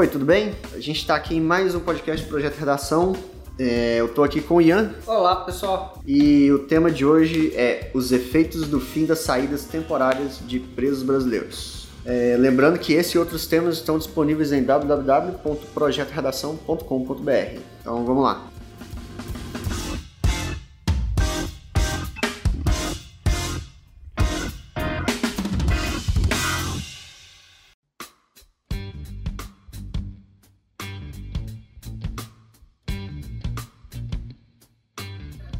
Oi, tudo bem? A gente está aqui em mais um podcast Projeto Redação. É, eu estou aqui com o Ian. Olá, pessoal. E o tema de hoje é os efeitos do fim das saídas temporárias de presos brasileiros. É, lembrando que esse e outros temas estão disponíveis em www.projetoredação.com.br. Então vamos lá.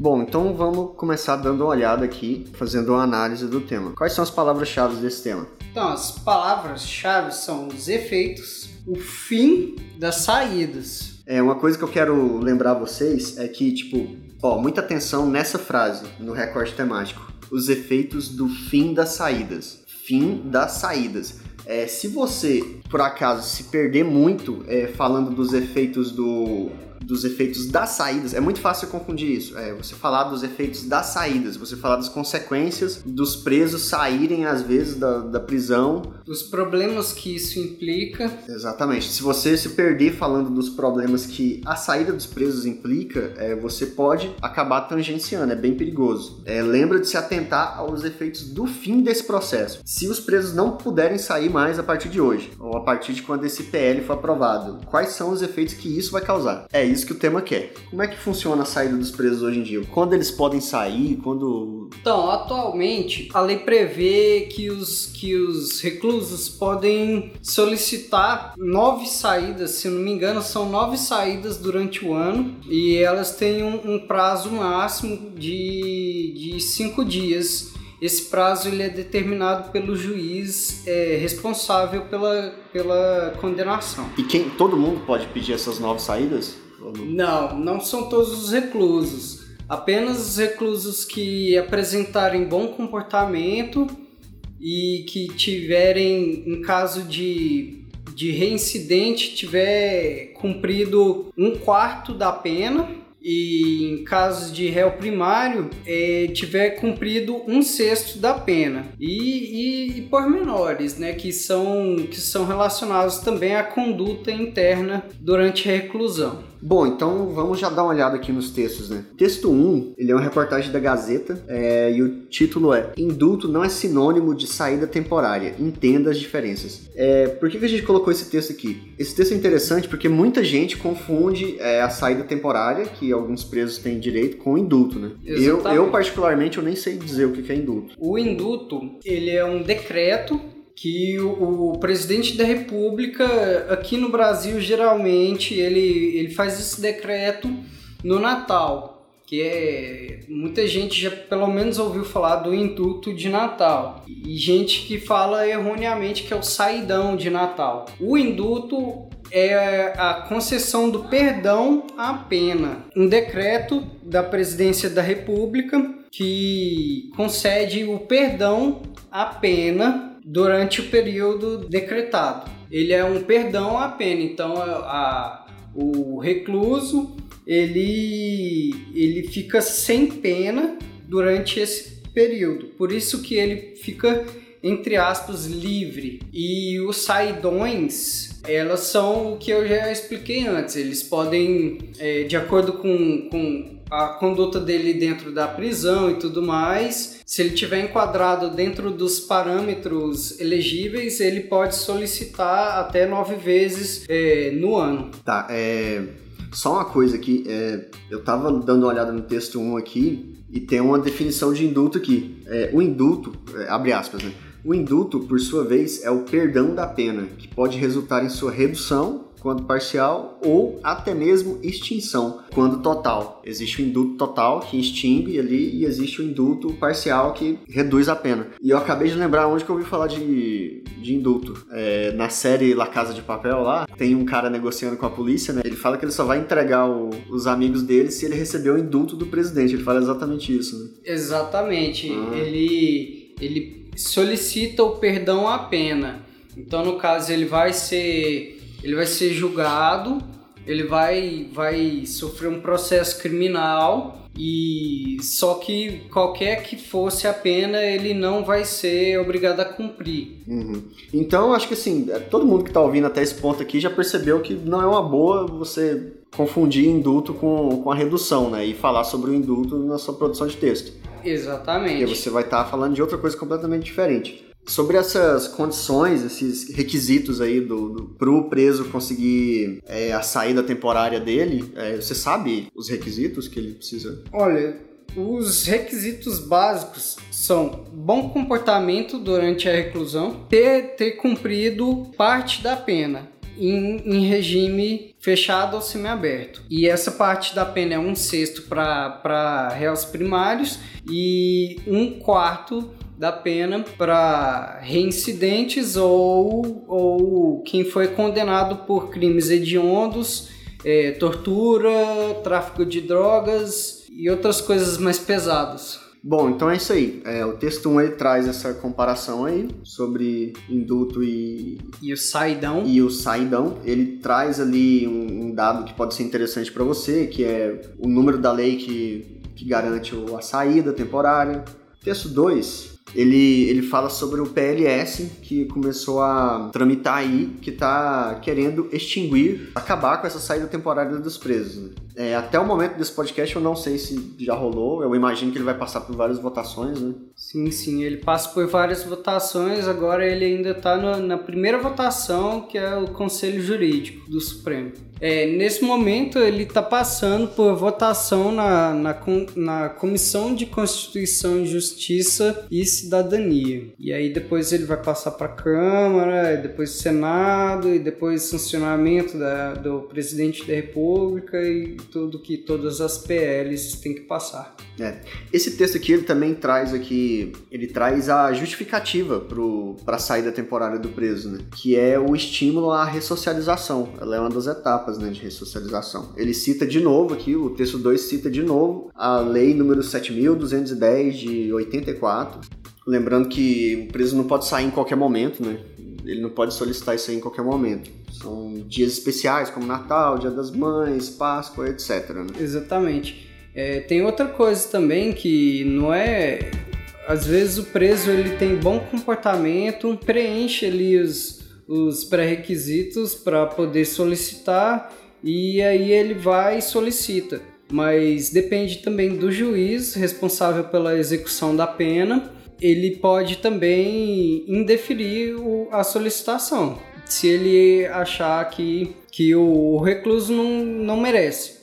Bom, então vamos começar dando uma olhada aqui, fazendo uma análise do tema. Quais são as palavras-chave desse tema? Então, as palavras-chave são os efeitos, o fim das saídas. É, uma coisa que eu quero lembrar vocês é que, tipo, ó, muita atenção nessa frase, no recorte temático. Os efeitos do fim das saídas. Fim das saídas. É, se você, por acaso, se perder muito é, falando dos efeitos do dos efeitos das saídas, é muito fácil confundir isso. É, você falar dos efeitos das saídas, você falar das consequências dos presos saírem, às vezes, da, da prisão. Dos problemas que isso implica. Exatamente. Se você se perder falando dos problemas que a saída dos presos implica, é, você pode acabar tangenciando, é bem perigoso. É, lembra de se atentar aos efeitos do fim desse processo. Se os presos não puderem sair mais a partir de hoje, ou a partir de quando esse PL for aprovado, quais são os efeitos que isso vai causar? É isso que o tema quer. Como é que funciona a saída dos presos hoje em dia? Quando eles podem sair? Quando. Então, atualmente, a lei prevê que os, que os reclusos podem solicitar nove saídas, se não me engano, são nove saídas durante o ano e elas têm um, um prazo máximo de, de cinco dias esse prazo ele é determinado pelo juiz é, responsável pela, pela condenação. E quem todo mundo pode pedir essas nove saídas? Não, não são todos os reclusos. Apenas os reclusos que apresentarem bom comportamento e que tiverem, em caso de, de reincidente, tiver cumprido um quarto da pena e em casos de réu primário é, tiver cumprido um sexto da pena e, e, e pormenores, né, que são, que são relacionados também à conduta interna durante a reclusão. Bom, então vamos já dar uma olhada aqui nos textos, né? Texto 1, ele é uma reportagem da Gazeta é, e o título é Indulto não é sinônimo de saída temporária, entenda as diferenças. É, por que, que a gente colocou esse texto aqui? Esse texto é interessante porque muita gente confunde é, a saída temporária, que alguns presos têm direito, com o indulto, né? Eu, eu, particularmente, eu nem sei dizer o que é indulto. O indulto, ele é um decreto que o, o, presidente da República, aqui no Brasil, geralmente, ele, ele faz esse decreto no Natal, que é muita gente já pelo menos ouviu falar do indulto de Natal e gente que fala erroneamente que é o saidão de Natal. O indulto é a concessão do perdão à pena, um decreto da presidência da República que concede o perdão à pena durante o período decretado. Ele é um perdão à pena, então a, a, o recluso ele, ele fica sem pena durante esse período. Por isso que ele fica entre aspas livre. E os saidões, elas são o que eu já expliquei antes. Eles podem, é, de acordo com, com a conduta dele dentro da prisão e tudo mais. Se ele tiver enquadrado dentro dos parâmetros elegíveis, ele pode solicitar até nove vezes é, no ano. Tá, é. Só uma coisa aqui, é, eu tava dando uma olhada no texto 1 aqui e tem uma definição de indulto aqui. É, o indulto, é, abre aspas, né? O indulto, por sua vez, é o perdão da pena, que pode resultar em sua redução quando parcial, ou até mesmo extinção, quando total. Existe o indulto total, que extingue ali, e existe o indulto parcial, que reduz a pena. E eu acabei de lembrar onde que eu ouvi falar de, de indulto. É, na série La Casa de Papel lá, tem um cara negociando com a polícia, né? Ele fala que ele só vai entregar o, os amigos dele se ele receber o indulto do presidente. Ele fala exatamente isso, né? Exatamente. Ah. Ele, ele solicita o perdão à pena. Então, no caso, ele vai ser ele vai ser julgado ele vai, vai sofrer um processo criminal e só que qualquer que fosse a pena, ele não vai ser obrigado a cumprir. Uhum. Então, acho que assim, é, todo mundo que está ouvindo até esse ponto aqui já percebeu que não é uma boa você confundir indulto com, com a redução, né? E falar sobre o indulto na sua produção de texto. Exatamente. Porque você vai estar tá falando de outra coisa completamente diferente. Sobre essas condições, esses requisitos aí do, do pro preso conseguir é, a saída temporária dele, é, você sabe os requisitos que ele precisa? Olha, os requisitos básicos são bom comportamento durante a reclusão, ter, ter cumprido parte da pena em, em regime fechado ou semiaberto. E essa parte da pena é um sexto para réus primários e um quarto da pena para reincidentes ou, ou quem foi condenado por crimes hediondos, é, tortura, tráfico de drogas e outras coisas mais pesadas. Bom, então é isso aí. É, o texto 1 ele traz essa comparação aí sobre indulto e. E o saidão. E o saidão. Ele traz ali um, um dado que pode ser interessante para você, que é o número da lei que, que garante a saída temporária. Texto 2 ele, ele fala sobre o PLS que começou a tramitar aí, que está querendo extinguir, acabar com essa saída temporária dos presos. Né? É, até o momento desse podcast eu não sei se já rolou, eu imagino que ele vai passar por várias votações, né? Sim, sim, ele passa por várias votações, agora ele ainda está na primeira votação, que é o Conselho Jurídico do Supremo. É, nesse momento ele está passando por votação na, na, na Comissão de Constituição, Justiça e Cidadania. E aí depois ele vai passar para a Câmara, depois Senado e depois sancionamento da, do Presidente da República e tudo que todas as PLs têm que passar. É. Esse texto aqui ele também traz aqui, ele traz a justificativa para a saída temporária do preso, né? Que é o estímulo à ressocialização. Ela é uma das etapas, né, de ressocialização. Ele cita de novo aqui, o texto 2 cita de novo a lei número 7210 de 84, lembrando que o preso não pode sair em qualquer momento, né? Ele não pode solicitar isso aí em qualquer momento. São dias especiais como Natal, Dia das Mães, Páscoa, etc. Né? Exatamente. É, tem outra coisa também que não é. Às vezes o preso ele tem bom comportamento, preenche ali os, os pré-requisitos para poder solicitar e aí ele vai e solicita. Mas depende também do juiz responsável pela execução da pena. Ele pode também indeferir a solicitação se ele achar que, que o recluso não, não merece.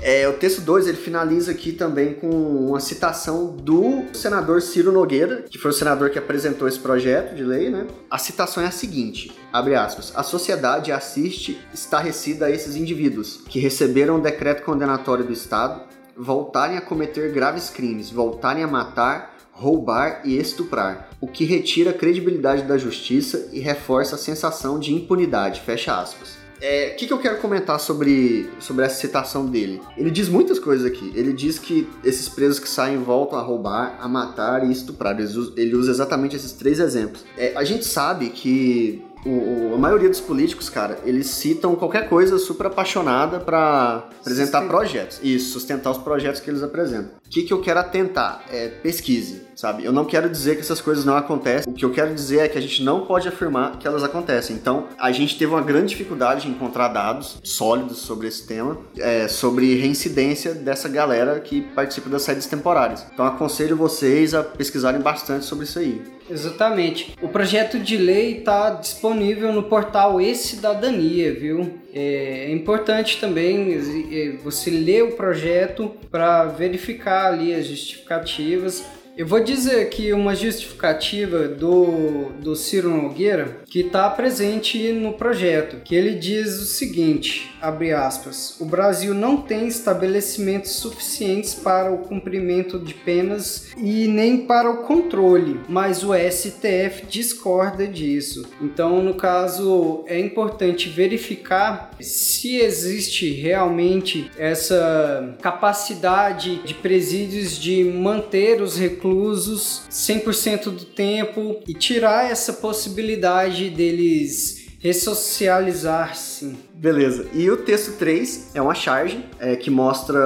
É, o texto 2 ele finaliza aqui também com uma citação do senador Ciro Nogueira, que foi o senador que apresentou esse projeto de lei, né? A citação é a seguinte: abre aspas, a sociedade assiste estarrecida a esses indivíduos que receberam o decreto condenatório do Estado, voltarem a cometer graves crimes, voltarem a matar, roubar e estuprar, o que retira a credibilidade da justiça e reforça a sensação de impunidade. Fecha aspas. É, o que, que, eu quero comentar sobre, sobre essa citação dele? Ele diz muitas coisas aqui. Ele diz que esses presos que saem voltam a roubar, a matar e estuprar. Ele usa exatamente esses três exemplos. É, a gente sabe que o, a maioria dos políticos, cara, eles citam qualquer coisa super apaixonada para apresentar sustentar. projetos. Isso, sustentar os projetos que eles apresentam. O que, que eu quero atentar? É pesquise, sabe? Eu não quero dizer que essas coisas não acontecem. O que eu quero dizer é que a gente não pode afirmar que elas acontecem. Então, a gente teve uma grande dificuldade em encontrar dados sólidos sobre esse tema, é, sobre reincidência dessa galera que participa das saídas temporárias. Então, aconselho vocês a pesquisarem bastante sobre isso aí. Exatamente. O projeto de lei está disponível no portal E-Cidadania, viu? É importante também é, você ler o projeto para verificar ali as justificativas eu vou dizer aqui uma justificativa do, do Ciro Nogueira que está presente no projeto, que ele diz o seguinte, abre aspas, o Brasil não tem estabelecimentos suficientes para o cumprimento de penas e nem para o controle, mas o STF discorda disso. Então, no caso, é importante verificar se existe realmente essa capacidade de presídios de manter os reclusos reclusos 100% do tempo e tirar essa possibilidade deles ressocializar-se Beleza. E o texto 3 é uma charge é, que mostra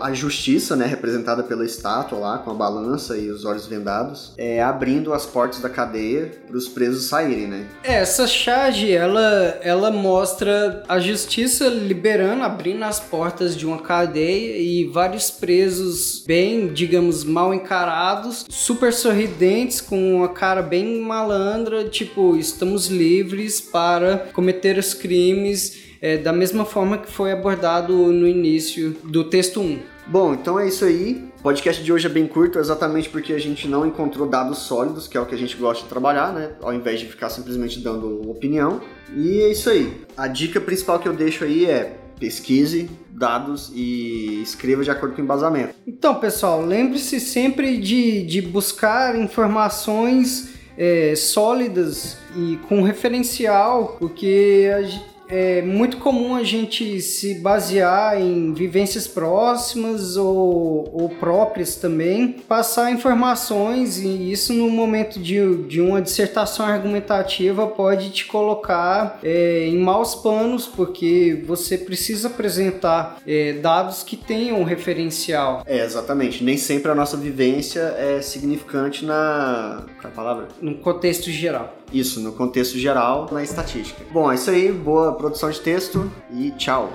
a justiça, né, representada pela estátua lá, com a balança e os olhos vendados, é, abrindo as portas da cadeia para os presos saírem, né? É, essa charge, ela, ela mostra a justiça liberando, abrindo as portas de uma cadeia e vários presos bem, digamos, mal encarados, super sorridentes, com uma cara bem malandra, tipo, estamos livres para cometer os crimes é, da mesma forma que foi abordado no início do texto 1. Bom, então é isso aí. O podcast de hoje é bem curto, exatamente porque a gente não encontrou dados sólidos, que é o que a gente gosta de trabalhar, né? Ao invés de ficar simplesmente dando opinião. E é isso aí. A dica principal que eu deixo aí é pesquise dados e escreva de acordo com o embasamento. Então, pessoal, lembre-se sempre de, de buscar informações é, sólidas e com referencial, porque a gente é muito comum a gente se basear em vivências próximas ou, ou próprias também, passar informações e isso no momento de, de uma dissertação argumentativa pode te colocar é, em maus panos, porque você precisa apresentar é, dados que tenham referencial. É, exatamente. Nem sempre a nossa vivência é significante na. Qual a palavra? No contexto geral. Isso, no contexto geral, na estatística. Bom, é isso aí. Boa produção de texto e tchau.